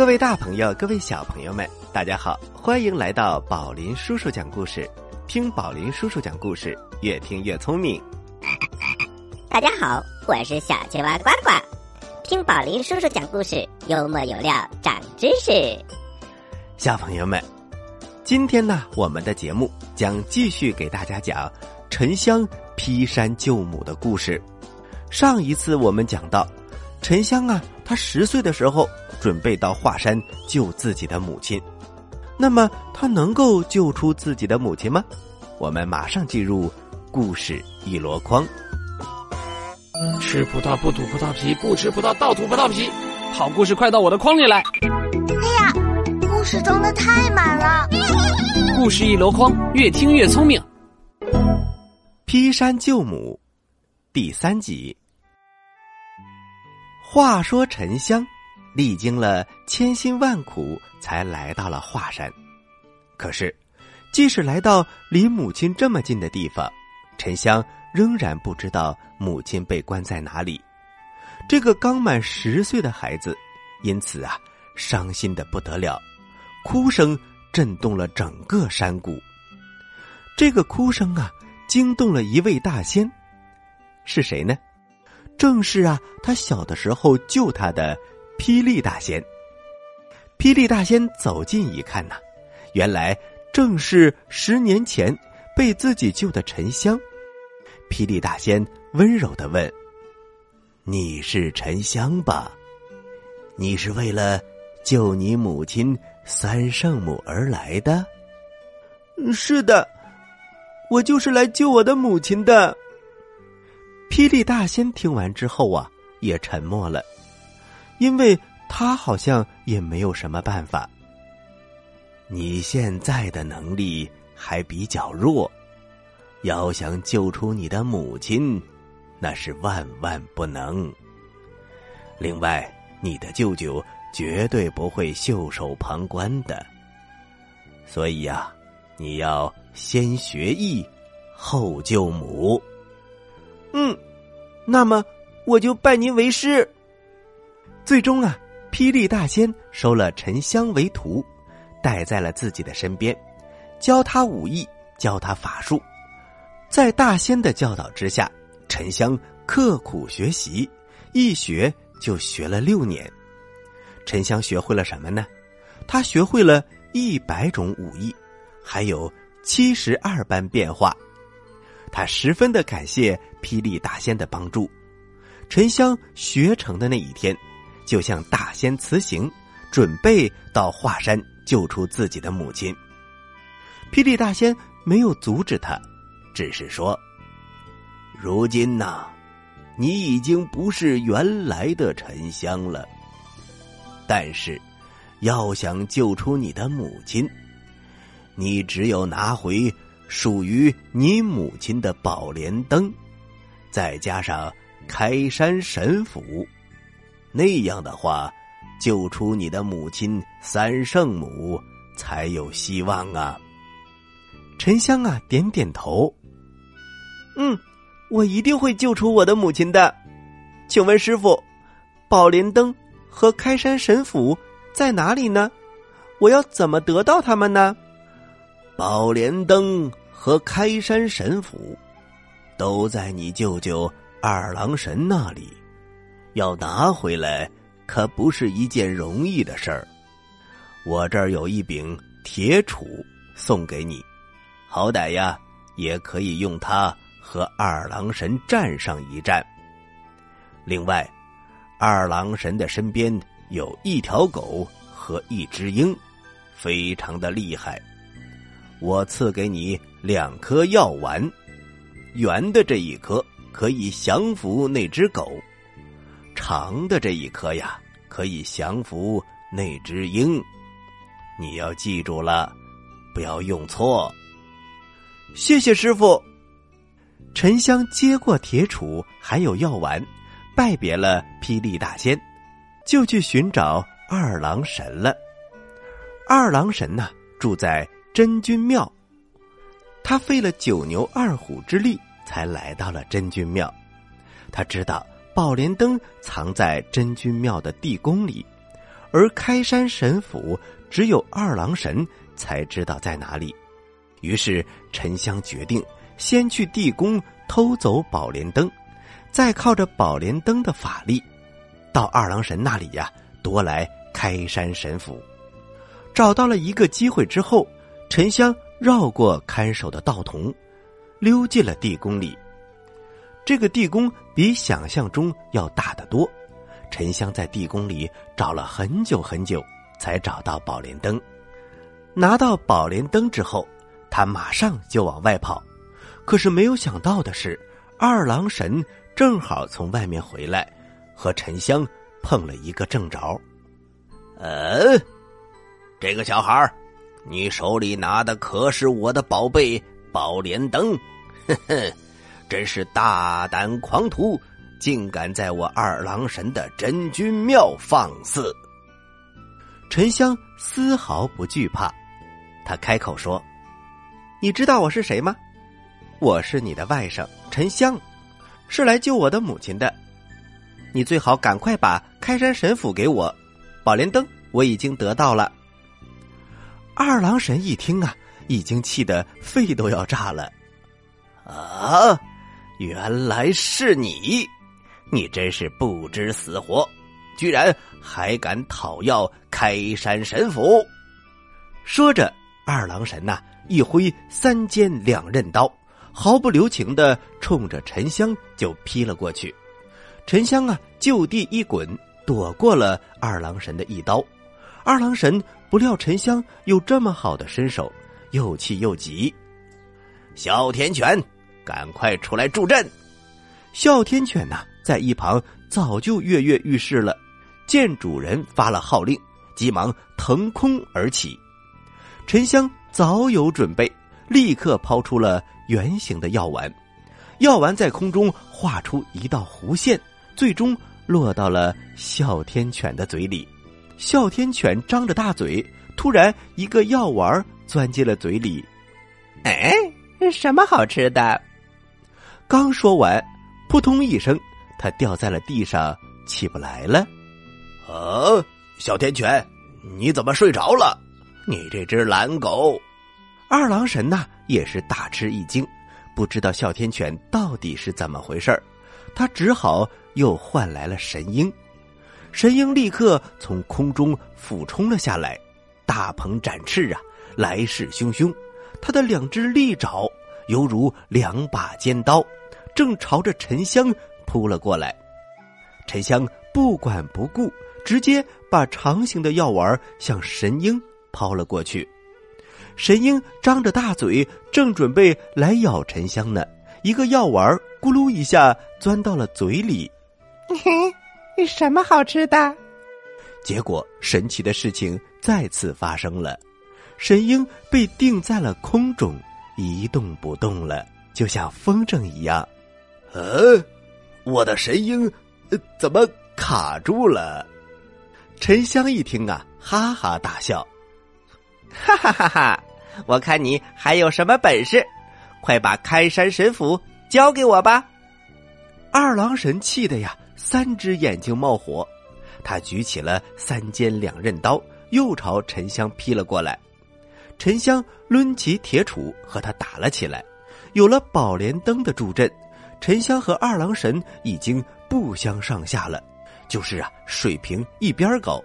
各位大朋友，各位小朋友们，大家好，欢迎来到宝林叔叔讲故事。听宝林叔叔讲故事，越听越聪明。大家好，我是小青蛙呱呱。听宝林叔叔讲故事，幽默有料，长知识。小朋友们，今天呢，我们的节目将继续给大家讲沉香劈山救母的故事。上一次我们讲到，沉香啊，他十岁的时候准备到华山救自己的母亲。那么他能够救出自己的母亲吗？我们马上进入故事一箩筐。吃葡萄不吐葡萄皮，不吃葡萄倒吐葡萄皮。好故事快到我的筐里来！哎呀，故事装的太满了。故事一箩筐，越听越聪明。劈山救母，第三集。话说沉香历经了千辛万苦，才来到了华山。可是，即使来到离母亲这么近的地方，沉香仍然不知道母亲被关在哪里。这个刚满十岁的孩子，因此啊，伤心的不得了，哭声震动了整个山谷。这个哭声啊，惊动了一位大仙，是谁呢？正是啊，他小的时候救他的霹雳大仙。霹雳大仙走近一看呐，原来正是十年前被自己救的沉香。霹雳大仙温柔的问：“你是沉香吧？你是为了救你母亲三圣母而来的？”“是的，我就是来救我的母亲的。”霹雳大仙听完之后啊，也沉默了，因为他好像也没有什么办法。你现在的能力还比较弱，要想救出你的母亲，那是万万不能。另外，你的舅舅绝对不会袖手旁观的，所以呀，你要先学艺，后救母。嗯，那么我就拜您为师。最终啊，霹雳大仙收了沉香为徒，带在了自己的身边，教他武艺，教他法术。在大仙的教导之下，沉香刻苦学习，一学就学了六年。沉香学会了什么呢？他学会了一百种武艺，还有七十二般变化。他十分的感谢霹雳大仙的帮助。沉香学成的那一天，就向大仙辞行，准备到华山救出自己的母亲。霹雳大仙没有阻止他，只是说：“如今呐，你已经不是原来的沉香了。但是，要想救出你的母亲，你只有拿回。”属于你母亲的宝莲灯，再加上开山神斧，那样的话，救出你的母亲三圣母才有希望啊！沉香啊，点点头。嗯，我一定会救出我的母亲的。请问师傅，宝莲灯和开山神斧在哪里呢？我要怎么得到他们呢？宝莲灯。和开山神斧，都在你舅舅二郎神那里，要拿回来可不是一件容易的事儿。我这儿有一柄铁杵送给你，好歹呀也可以用它和二郎神战上一战。另外，二郎神的身边有一条狗和一只鹰，非常的厉害。我赐给你两颗药丸，圆的这一颗可以降服那只狗，长的这一颗呀可以降服那只鹰。你要记住了，不要用错。谢谢师傅。沉香接过铁杵，还有药丸，拜别了霹雳大仙，就去寻找二郎神了。二郎神呢，住在。真君庙，他费了九牛二虎之力才来到了真君庙。他知道宝莲灯藏在真君庙的地宫里，而开山神府只有二郎神才知道在哪里。于是沉香决定先去地宫偷走宝莲灯，再靠着宝莲灯的法力，到二郎神那里呀夺来开山神斧。找到了一个机会之后，沉香绕过看守的道童，溜进了地宫里。这个地宫比想象中要大得多。沉香在地宫里找了很久很久，才找到宝莲灯。拿到宝莲灯之后，他马上就往外跑。可是没有想到的是，二郎神正好从外面回来，和沉香碰了一个正着。嗯，这个小孩你手里拿的可是我的宝贝宝莲灯？呵呵，真是大胆狂徒！竟敢在我二郎神的真君庙放肆！沉香丝毫不惧怕，他开口说：“你知道我是谁吗？我是你的外甥沉香，是来救我的母亲的。你最好赶快把开山神斧给我，宝莲灯我已经得到了。”二郎神一听啊，已经气得肺都要炸了。啊，原来是你！你真是不知死活，居然还敢讨要开山神斧！说着，二郎神呐一挥三尖两刃刀，毫不留情的冲着沉香就劈了过去。沉香啊就地一滚，躲过了二郎神的一刀。二郎神不料沉香有这么好的身手，又气又急。哮天犬，赶快出来助阵！哮天犬呐！在一旁早就跃跃欲试了，见主人发了号令，急忙腾空而起。沉香早有准备，立刻抛出了圆形的药丸，药丸在空中画出一道弧线，最终落到了哮天犬的嘴里。哮天犬张着大嘴，突然一个药丸钻进了嘴里。哎，什么好吃的？刚说完，扑通一声。他掉在了地上，起不来了。啊，哮天犬，你怎么睡着了？你这只懒狗！二郎神呐也是大吃一惊，不知道哮天犬到底是怎么回事他只好又唤来了神鹰。神鹰立刻从空中俯冲了下来，大鹏展翅啊，来势汹汹。他的两只利爪犹如两把尖刀，正朝着沉香。扑了过来，沉香不管不顾，直接把长形的药丸向神鹰抛了过去。神鹰张着大嘴，正准备来咬沉香呢，一个药丸咕噜一下钻到了嘴里。嘿，什么好吃的？结果神奇的事情再次发生了，神鹰被定在了空中，一动不动了，就像风筝一样。呃。我的神鹰怎么卡住了？沉香一听啊，哈哈大笑，哈哈哈哈！我看你还有什么本事，快把开山神斧交给我吧！二郎神气的呀，三只眼睛冒火，他举起了三尖两刃刀，又朝沉香劈了过来。沉香抡起铁杵和他打了起来，有了宝莲灯的助阵。沉香和二郎神已经不相上下了，就是啊，水平一边高。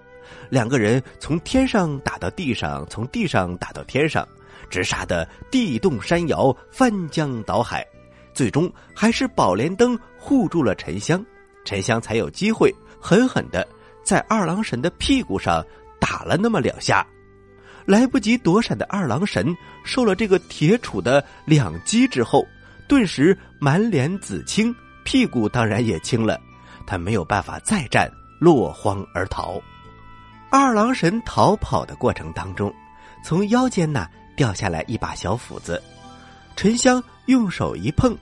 两个人从天上打到地上，从地上打到天上，直杀得地动山摇、翻江倒海。最终还是宝莲灯护住了沉香，沉香才有机会狠狠的在二郎神的屁股上打了那么两下。来不及躲闪的二郎神受了这个铁杵的两击之后。顿时满脸紫青，屁股当然也青了。他没有办法再战，落荒而逃。二郎神逃跑的过程当中，从腰间呐掉下来一把小斧子。沉香用手一碰，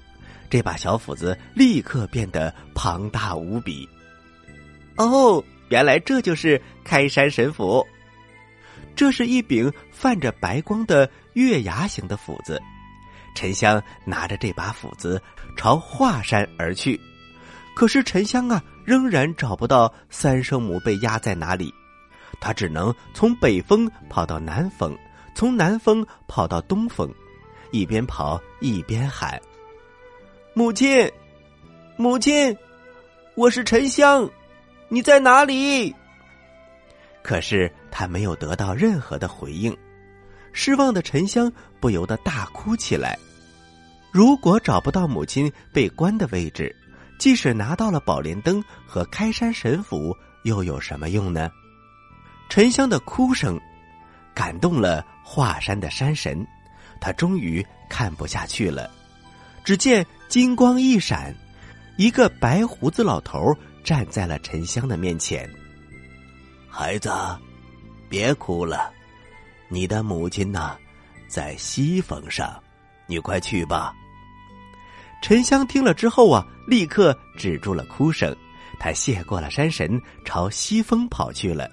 这把小斧子立刻变得庞大无比。哦，原来这就是开山神斧。这是一柄泛着白光的月牙形的斧子。沉香拿着这把斧子朝华山而去，可是沉香啊，仍然找不到三圣母被压在哪里。他只能从北风跑到南风，从南风跑到东风，一边跑一边喊：“母亲，母亲，我是沉香，你在哪里？”可是他没有得到任何的回应，失望的沉香不由得大哭起来。如果找不到母亲被关的位置，即使拿到了宝莲灯和开山神斧，又有什么用呢？沉香的哭声感动了华山的山神，他终于看不下去了。只见金光一闪，一个白胡子老头站在了沉香的面前。孩子，别哭了，你的母亲呢，在西峰上，你快去吧。沉香听了之后啊，立刻止住了哭声。他谢过了山神，朝西峰跑去了。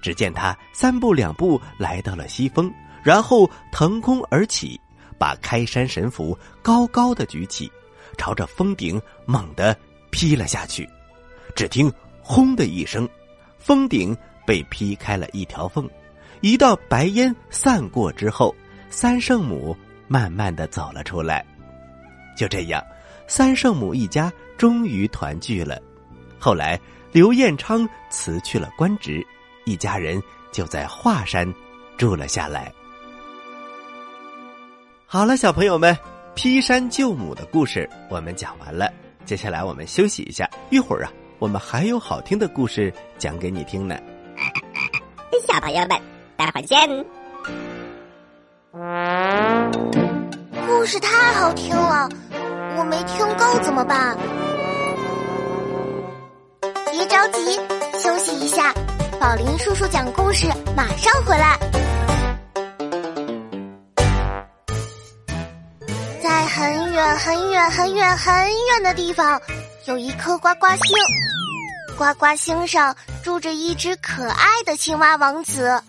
只见他三步两步来到了西峰，然后腾空而起，把开山神斧高高的举起，朝着峰顶猛地劈了下去。只听“轰”的一声，峰顶被劈开了一条缝。一道白烟散过之后，三圣母慢慢的走了出来。就这样，三圣母一家终于团聚了。后来，刘彦昌辞去了官职，一家人就在华山住了下来。好了，小朋友们，劈山救母的故事我们讲完了。接下来我们休息一下，一会儿啊，我们还有好听的故事讲给你听呢。小朋友们，待会儿见。故事太好听了。我没听够怎么办？别着急，休息一下。宝林叔叔讲故事，马上回来。在很远很远很远很远的地方，有一颗呱呱星。呱呱星上住着一只可爱的青蛙王子。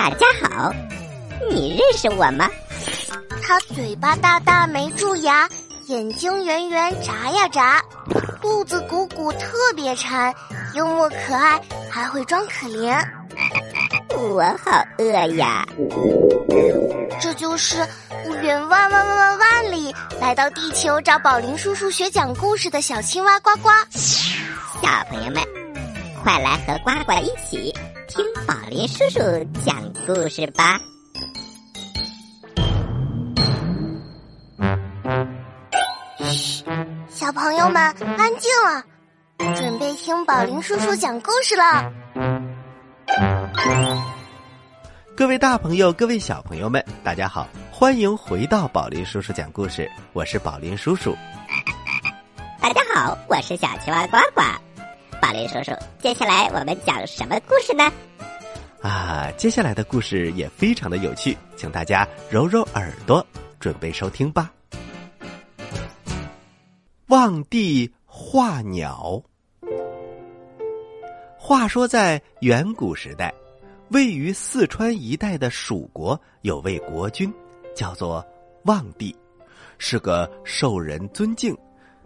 大家好，你认识我吗？他嘴巴大大没蛀牙。眼睛圆圆眨呀眨，肚子鼓鼓特别馋，幽默可爱，还会装可怜。我好饿呀！这就是远万万万万万里来到地球找宝林叔叔学讲故事的小青蛙呱呱。小朋友们，快来和呱呱一起听宝林叔叔讲故事吧。小朋友们，安静了，准备听宝林叔叔讲故事了。各位大朋友，各位小朋友们，大家好，欢迎回到宝林叔叔讲故事，我是宝林叔叔。大家好，我是小青蛙呱呱。宝林叔叔，接下来我们讲什么故事呢？啊，接下来的故事也非常的有趣，请大家揉揉耳朵，准备收听吧。望帝画鸟。话说，在远古时代，位于四川一带的蜀国有位国君，叫做望帝，是个受人尊敬、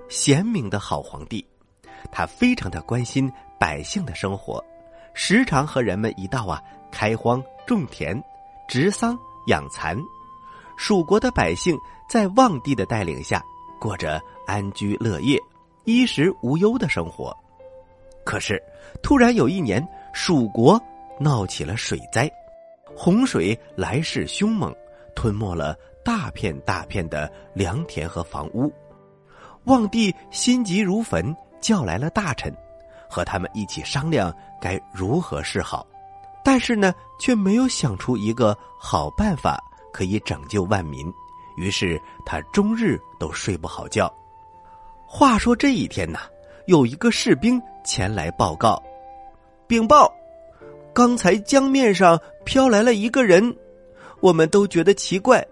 贤明的好皇帝。他非常的关心百姓的生活，时常和人们一道啊开荒种田、植桑养蚕。蜀国的百姓在望帝的带领下。过着安居乐业、衣食无忧的生活，可是突然有一年，蜀国闹起了水灾，洪水来势凶猛，吞没了大片大片的良田和房屋。望帝心急如焚，叫来了大臣，和他们一起商量该如何是好，但是呢，却没有想出一个好办法可以拯救万民。于是他终日都睡不好觉。话说这一天呐，有一个士兵前来报告，禀报：刚才江面上飘来了一个人，我们都觉得奇怪，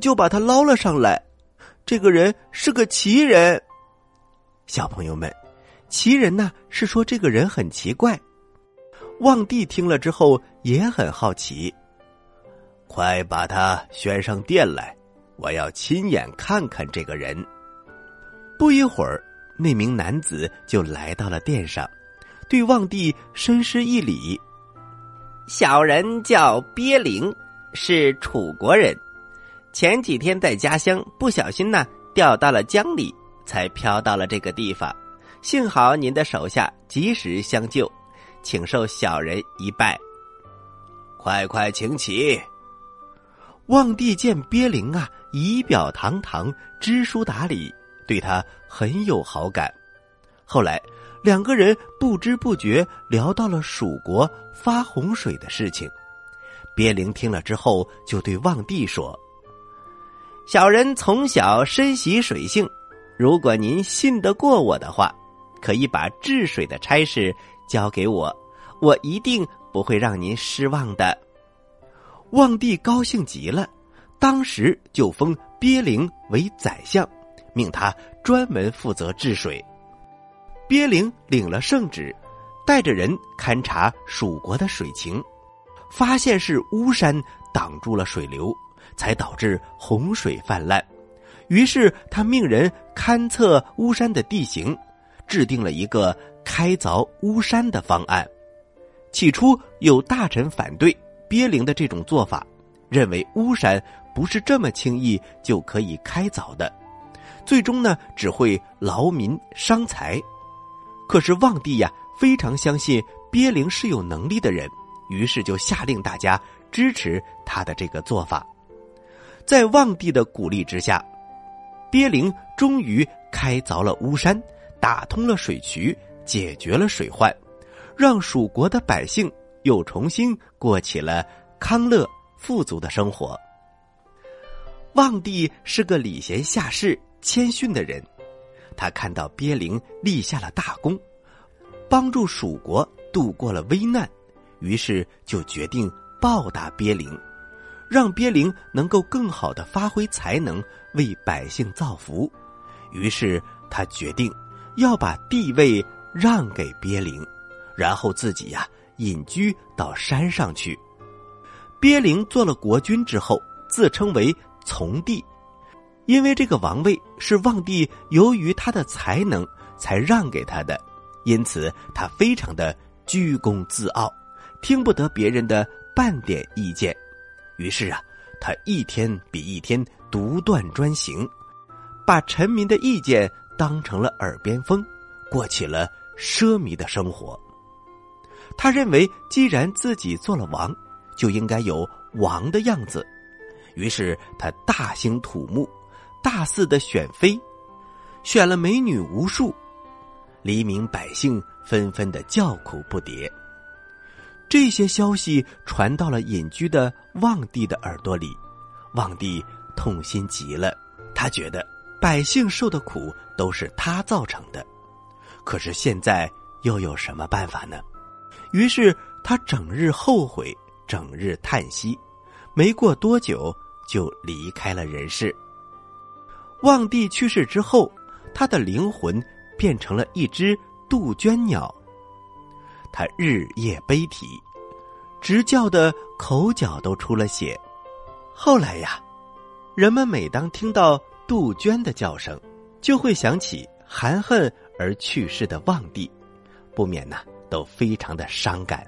就把他捞了上来。这个人是个奇人。小朋友们，奇人呢是说这个人很奇怪。望帝听了之后也很好奇，快把他宣上殿来。我要亲眼看看这个人。不一会儿，那名男子就来到了殿上，对望帝深施一礼，小人叫鳖灵，是楚国人。前几天在家乡不小心呢掉到了江里，才飘到了这个地方。幸好您的手下及时相救，请受小人一拜。快快请起。望帝见鳖灵啊，仪表堂堂，知书达理，对他很有好感。后来两个人不知不觉聊到了蜀国发洪水的事情。鳖灵听了之后，就对望帝说：“小人从小深习水性，如果您信得过我的话，可以把治水的差事交给我，我一定不会让您失望的。”望帝高兴极了，当时就封鳖灵为宰相，命他专门负责治水。鳖灵领了圣旨，带着人勘察蜀国的水情，发现是巫山挡住了水流，才导致洪水泛滥。于是他命人勘测巫山的地形，制定了一个开凿巫山的方案。起初有大臣反对。鳖灵的这种做法，认为巫山不是这么轻易就可以开凿的，最终呢只会劳民伤财。可是望帝呀非常相信鳖灵是有能力的人，于是就下令大家支持他的这个做法。在望帝的鼓励之下，鳖灵终于开凿了巫山，打通了水渠，解决了水患，让蜀国的百姓。又重新过起了康乐富足的生活。望帝是个礼贤下士、谦逊的人，他看到鳖灵立下了大功，帮助蜀国度过了危难，于是就决定报答鳖灵，让鳖灵能够更好的发挥才能，为百姓造福。于是他决定要把地位让给鳖灵，然后自己呀。隐居到山上去。鳖灵做了国君之后，自称为从帝，因为这个王位是望帝由于他的才能才让给他的，因此他非常的居功自傲，听不得别人的半点意见。于是啊，他一天比一天独断专行，把臣民的意见当成了耳边风，过起了奢靡的生活。他认为，既然自己做了王，就应该有王的样子。于是他大兴土木，大肆的选妃，选了美女无数。黎民百姓纷纷的叫苦不迭。这些消息传到了隐居的望帝的耳朵里，望帝痛心极了。他觉得百姓受的苦都是他造成的，可是现在又有什么办法呢？于是他整日后悔，整日叹息，没过多久就离开了人世。望帝去世之后，他的灵魂变成了一只杜鹃鸟，他日夜悲啼，直叫的口角都出了血。后来呀，人们每当听到杜鹃的叫声，就会想起含恨而去世的望帝，不免呢。都非常的伤感。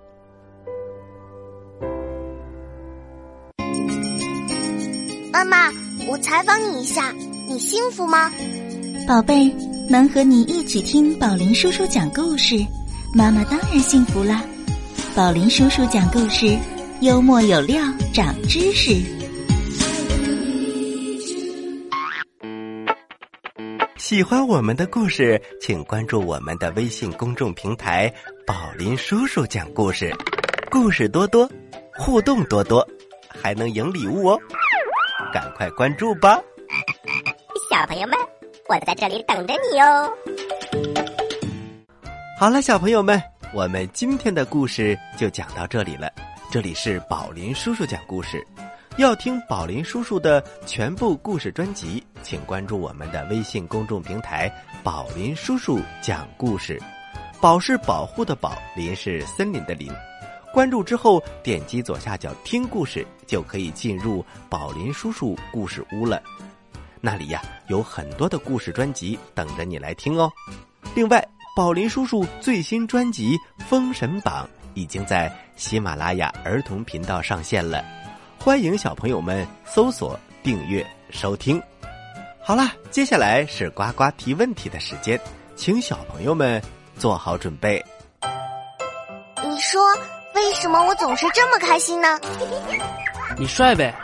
妈妈，我采访你一下，你幸福吗？宝贝，能和你一起听宝林叔叔讲故事，妈妈当然幸福啦。宝林叔叔讲故事，幽默有料，长知识。喜欢我们的故事，请关注我们的微信公众平台“宝林叔叔讲故事”，故事多多，互动多多，还能赢礼物哦！赶快关注吧！小朋友们，我在这里等着你哦。好了，小朋友们，我们今天的故事就讲到这里了。这里是宝林叔叔讲故事。要听宝林叔叔的全部故事专辑，请关注我们的微信公众平台“宝林叔叔讲故事”。宝是保护的宝，林是森林的林。关注之后，点击左下角听故事，就可以进入宝林叔叔故事屋了。那里呀，有很多的故事专辑等着你来听哦。另外，宝林叔叔最新专辑《封神榜》已经在喜马拉雅儿童频道上线了，欢迎小朋友们搜索订阅收听。好了，接下来是呱呱提问题的时间，请小朋友们做好准备。你说为什么我总是这么开心呢？你帅呗，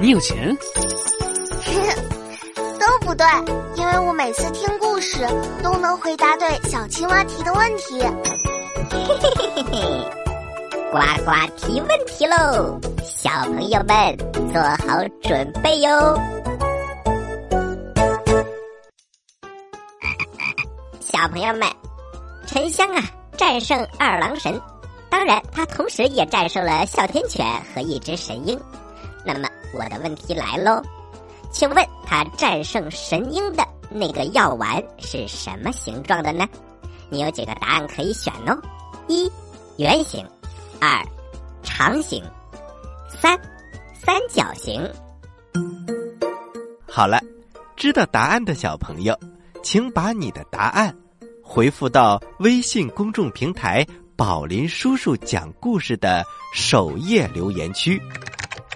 你有钱，都不对，因为我每次听故事都能回答对小青蛙提的问题。嘿嘿嘿嘿嘿，呱呱提问题喽！小朋友们做好准备哟。小朋友们，沉香啊，战胜二郎神，当然他同时也战胜了哮天犬和一只神鹰。那么我的问题来喽，请问他战胜神鹰的那个药丸是什么形状的呢？你有几个答案可以选哦：一、圆形；二、长形；三、三角形。好了，知道答案的小朋友，请把你的答案回复到微信公众平台“宝林叔叔讲故事”的首页留言区，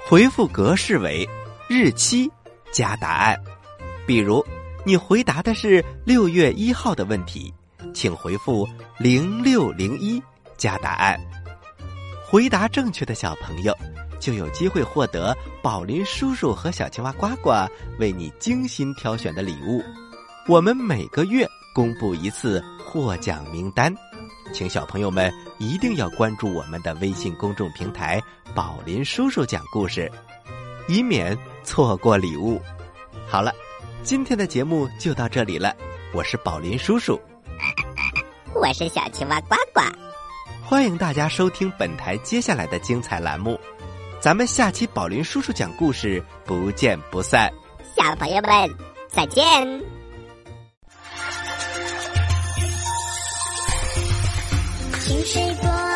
回复格式为日期加答案。比如，你回答的是六月一号的问题，请回复零六零一加答案。回答正确的小朋友。就有机会获得宝林叔叔和小青蛙呱呱为你精心挑选的礼物。我们每个月公布一次获奖名单，请小朋友们一定要关注我们的微信公众平台“宝林叔叔讲故事”，以免错过礼物。好了，今天的节目就到这里了。我是宝林叔叔，我是小青蛙呱呱，欢迎大家收听本台接下来的精彩栏目。咱们下期宝林叔叔讲故事，不见不散。小朋友们，再见。清水多。